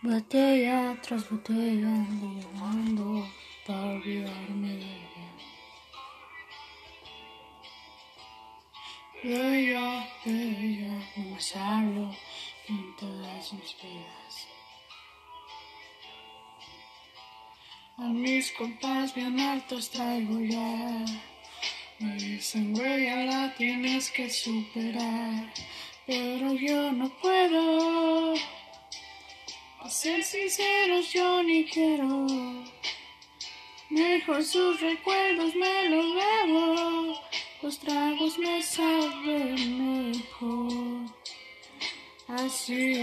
Botella tras botella ando llamando para olvidarme de ella. De ella, de ella, no más en todas mis vidas. A mis compas bien altos traigo ya. Me dicen, ya la tienes que superar. Pero yo no puedo. A ser sinceros, yo ni quiero. Mejor sus recuerdos me los bebo. Los tragos me saben mejor. Así.